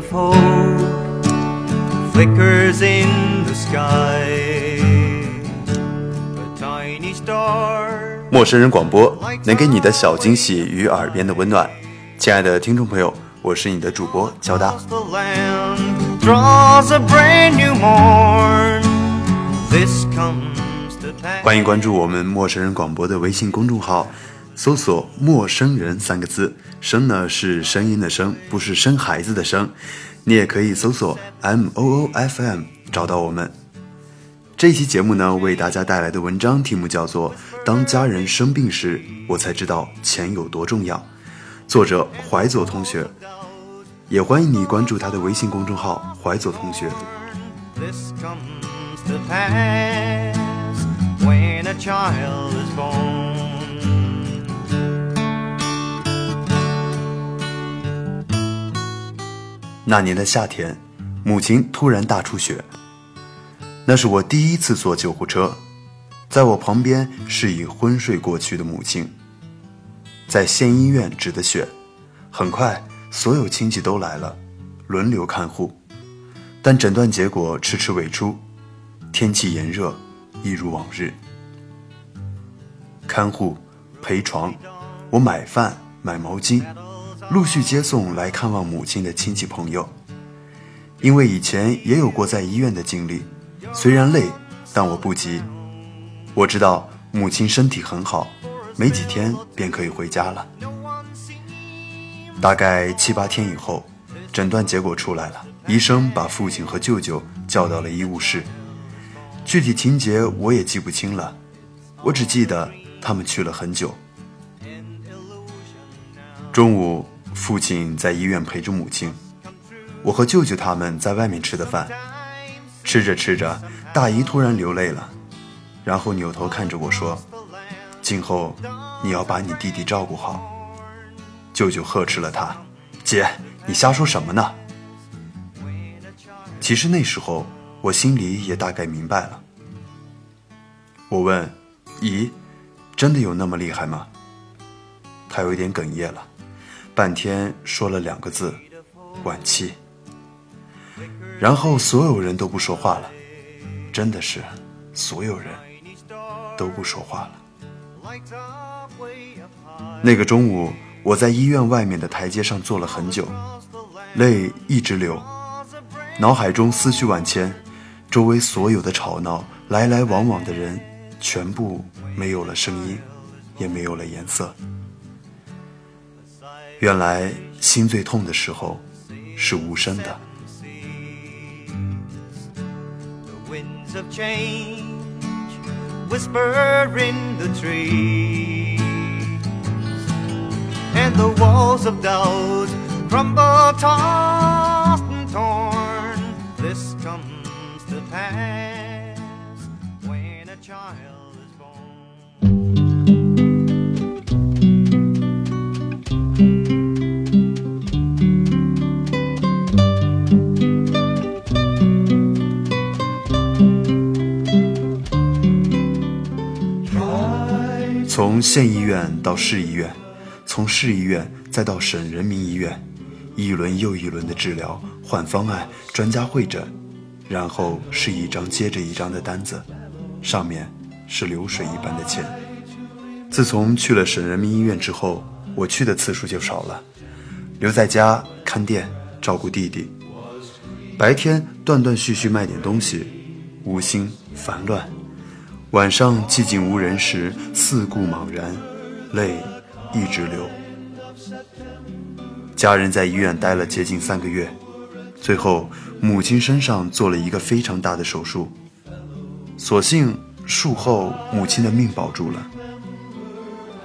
hope flickers in the sky. A tiny star. 陌生人广播能给你的小惊喜与耳边的温暖，亲爱的听众朋友，我是你的主播焦大。欢迎关注我们陌生人广播的微信公众号，搜索“陌生人”三个字。声呢是声音的声，不是生孩子的生。你也可以搜索 M O O F M 找到我们。这期节目呢，为大家带来的文章题目叫做《当家人生病时，我才知道钱有多重要》，作者怀左同学。也欢迎你关注他的微信公众号“怀左同学”。When a child is born. 那年的夏天，母亲突然大出血。那是我第一次坐救护车，在我旁边是已昏睡过去的母亲。在县医院止的血，很快所有亲戚都来了，轮流看护。但诊断结果迟迟未出，天气炎热，一如往日。看护、陪床，我买饭、买毛巾，陆续接送来看望母亲的亲戚朋友。因为以前也有过在医院的经历，虽然累，但我不急。我知道母亲身体很好，没几天便可以回家了。大概七八天以后，诊断结果出来了，医生把父亲和舅舅叫到了医务室。具体情节我也记不清了，我只记得他们去了很久。中午，父亲在医院陪着母亲，我和舅舅他们在外面吃的饭。吃着吃着，大姨突然流泪了，然后扭头看着我说：“今后你要把你弟弟照顾好。”舅舅呵斥了他：“姐，你瞎说什么呢？”其实那时候我心里也大概明白了。我问：“姨，真的有那么厉害吗？”他有点哽咽了，半天说了两个字：“晚期。”然后所有人都不说话了，真的是，所有人都不说话了。那个中午，我在医院外面的台阶上坐了很久，泪一直流，脑海中思绪万千，周围所有的吵闹，来来往往的人，全部没有了声音，也没有了颜色。原来心最痛的时候，是无声的。The winds of change whisper in the tree and the walls of doubt crumble, tossed and torn. 从县医院到市医院，从市医院再到省人民医院，一轮又一轮的治疗、换方案、专家会诊，然后是一张接着一张的单子，上面是流水一般的钱。自从去了省人民医院之后，我去的次数就少了，留在家看店、照顾弟弟。白天断断续续卖点东西，无心烦乱。晚上寂静无人时，四顾茫然，泪一直流。家人在医院待了接近三个月，最后母亲身上做了一个非常大的手术，所幸术后母亲的命保住了。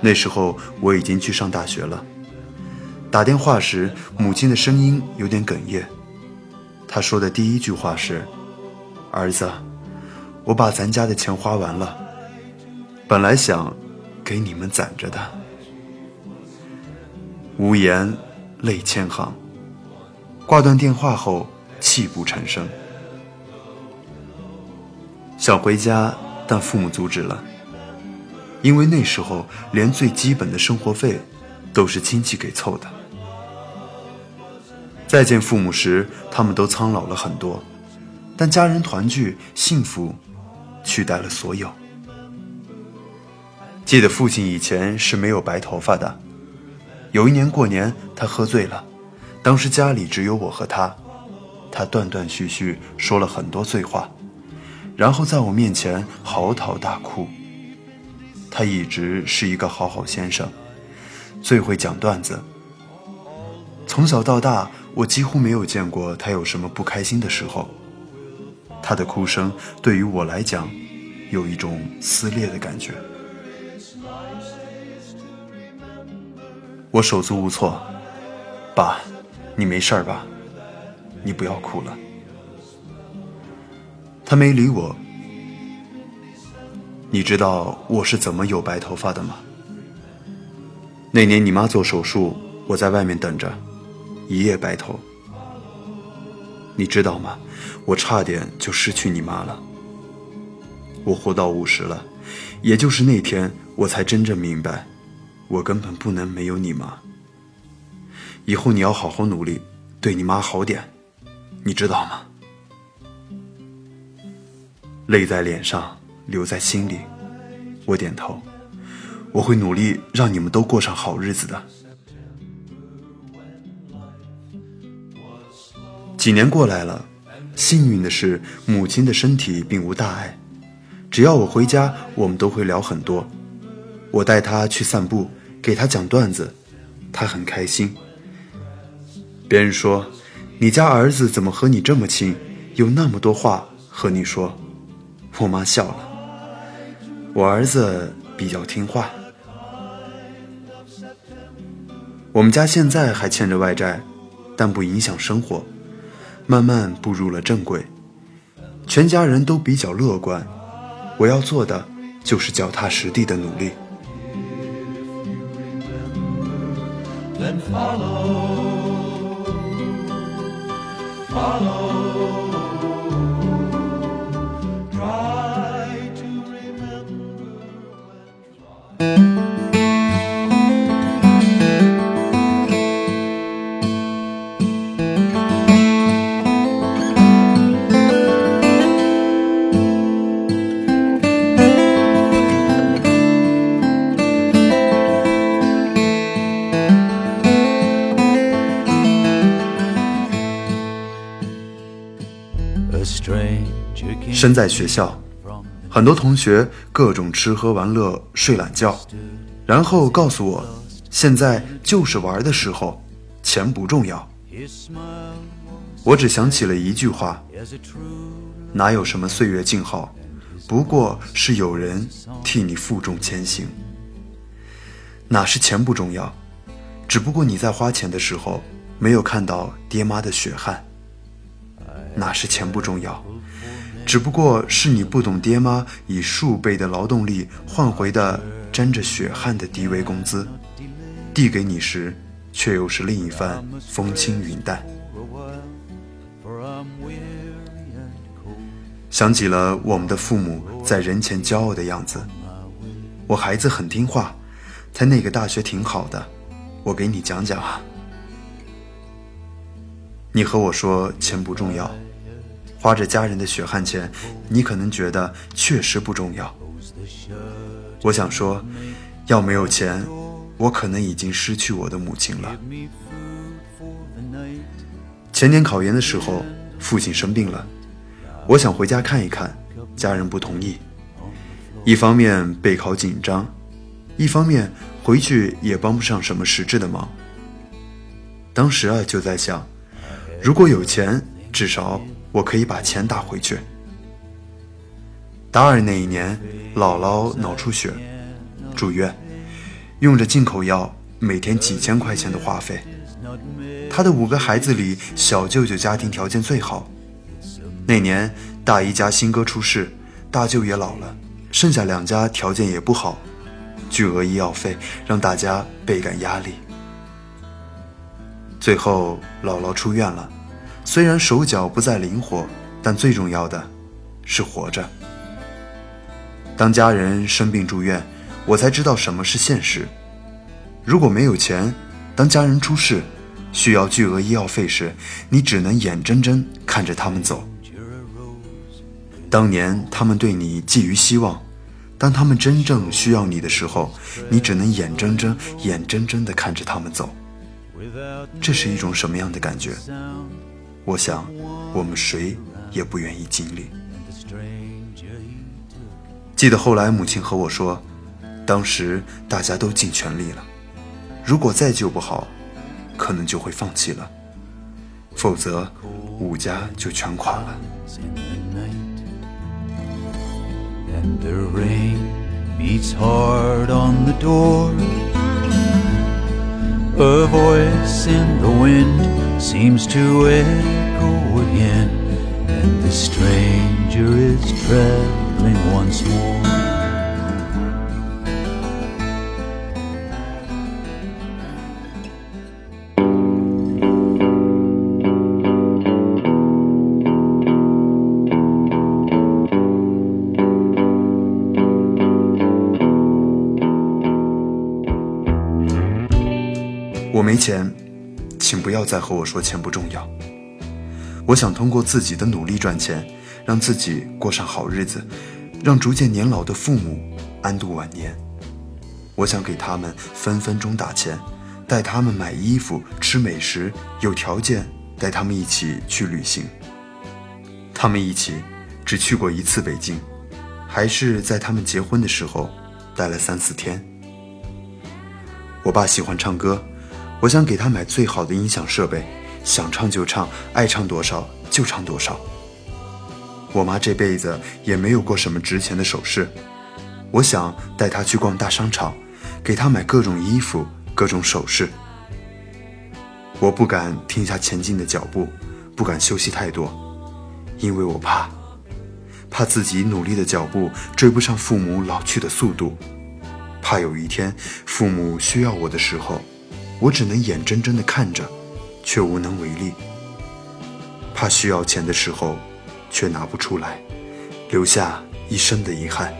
那时候我已经去上大学了，打电话时母亲的声音有点哽咽，她说的第一句话是：“儿子。”我把咱家的钱花完了，本来想给你们攒着的。无言，泪千行。挂断电话后，泣不成声。想回家，但父母阻止了，因为那时候连最基本的生活费都是亲戚给凑的。再见父母时，他们都苍老了很多，但家人团聚，幸福取代了所有。记得父亲以前是没有白头发的。有一年过年，他喝醉了，当时家里只有我和他，他断断续续说了很多醉话，然后在我面前嚎啕大哭。他一直是一个好好先生，最会讲段子。从小到大，我几乎没有见过他有什么不开心的时候。他的哭声对于我来讲，有一种撕裂的感觉。我手足无措，爸，你没事吧？你不要哭了。他没理我。你知道我是怎么有白头发的吗？那年你妈做手术，我在外面等着，一夜白头。你知道吗？我差点就失去你妈了。我活到五十了，也就是那天，我才真正明白。我根本不能没有你妈。以后你要好好努力，对你妈好点，你知道吗？泪在脸上，流在心里。我点头，我会努力让你们都过上好日子的。几年过来了，幸运的是，母亲的身体并无大碍。只要我回家，我们都会聊很多。我带她去散步。给她讲段子，他很开心。别人说：“你家儿子怎么和你这么亲，有那么多话和你说？”我妈笑了。我儿子比较听话。我们家现在还欠着外债，但不影响生活，慢慢步入了正轨。全家人都比较乐观。我要做的就是脚踏实地的努力。then follow, follow. 身在学校，很多同学各种吃喝玩乐、睡懒觉，然后告诉我，现在就是玩的时候，钱不重要。我只想起了一句话：哪有什么岁月静好，不过是有人替你负重前行。哪是钱不重要，只不过你在花钱的时候没有看到爹妈的血汗。哪是钱不重要。只不过是你不懂，爹妈以数倍的劳动力换回的沾着血汗的低微工资，递给你时，却又是另一番风轻云淡。想起了我们的父母在人前骄傲的样子，我孩子很听话，在那个大学挺好的，我给你讲讲啊。你和我说钱不重要。花着家人的血汗钱，你可能觉得确实不重要。我想说，要没有钱，我可能已经失去我的母亲了。前年考研的时候，父亲生病了，我想回家看一看，家人不同意。一方面备考紧张，一方面回去也帮不上什么实质的忙。当时啊，就在想，如果有钱，至少。我可以把钱打回去。大二那一年，姥姥脑出血，住院，用着进口药，每天几千块钱的花费。他的五个孩子里，小舅舅家庭条件最好。那年大姨家新哥出事，大舅也老了，剩下两家条件也不好，巨额医药费让大家倍感压力。最后姥姥出院了。虽然手脚不再灵活，但最重要的是活着。当家人生病住院，我才知道什么是现实。如果没有钱，当家人出事，需要巨额医药费时，你只能眼睁睁看着他们走。当年他们对你寄予希望，当他们真正需要你的时候，你只能眼睁睁、眼睁睁地看着他们走。这是一种什么样的感觉？我想，我们谁也不愿意经历。记得后来母亲和我说，当时大家都尽全力了，如果再救不好，可能就会放弃了，否则武家就全垮了。and the rain beats hard on the door. A voice in the wind seems to echo again, and the stranger is traveling once more. 请不要再和我说钱不重要。我想通过自己的努力赚钱，让自己过上好日子，让逐渐年老的父母安度晚年。我想给他们分分钟打钱，带他们买衣服、吃美食，有条件带他们一起去旅行。他们一起只去过一次北京，还是在他们结婚的时候待了三四天。我爸喜欢唱歌。我想给他买最好的音响设备，想唱就唱，爱唱多少就唱多少。我妈这辈子也没有过什么值钱的首饰，我想带她去逛大商场，给她买各种衣服、各种首饰。我不敢停下前进的脚步，不敢休息太多，因为我怕，怕自己努力的脚步追不上父母老去的速度，怕有一天父母需要我的时候。我只能眼睁睁地看着，却无能为力。怕需要钱的时候，却拿不出来，留下一生的遗憾。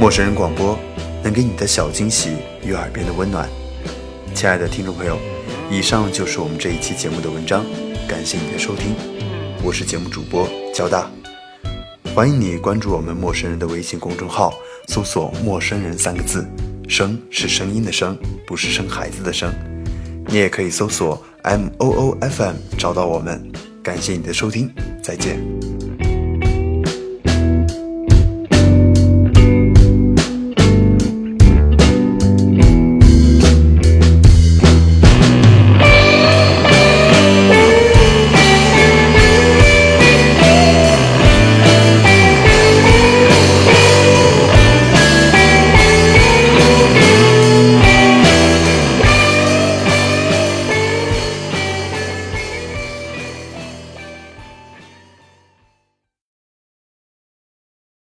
陌生人广播，能给你的小惊喜与耳边的温暖。亲爱的听众朋友，以上就是我们这一期节目的文章。感谢你的收听，我是节目主播交大，欢迎你关注我们陌生人的微信公众号，搜索“陌生人”三个字，声是声音的声，不是生孩子的生。你也可以搜索 M O O F M 找到我们。感谢你的收听，再见。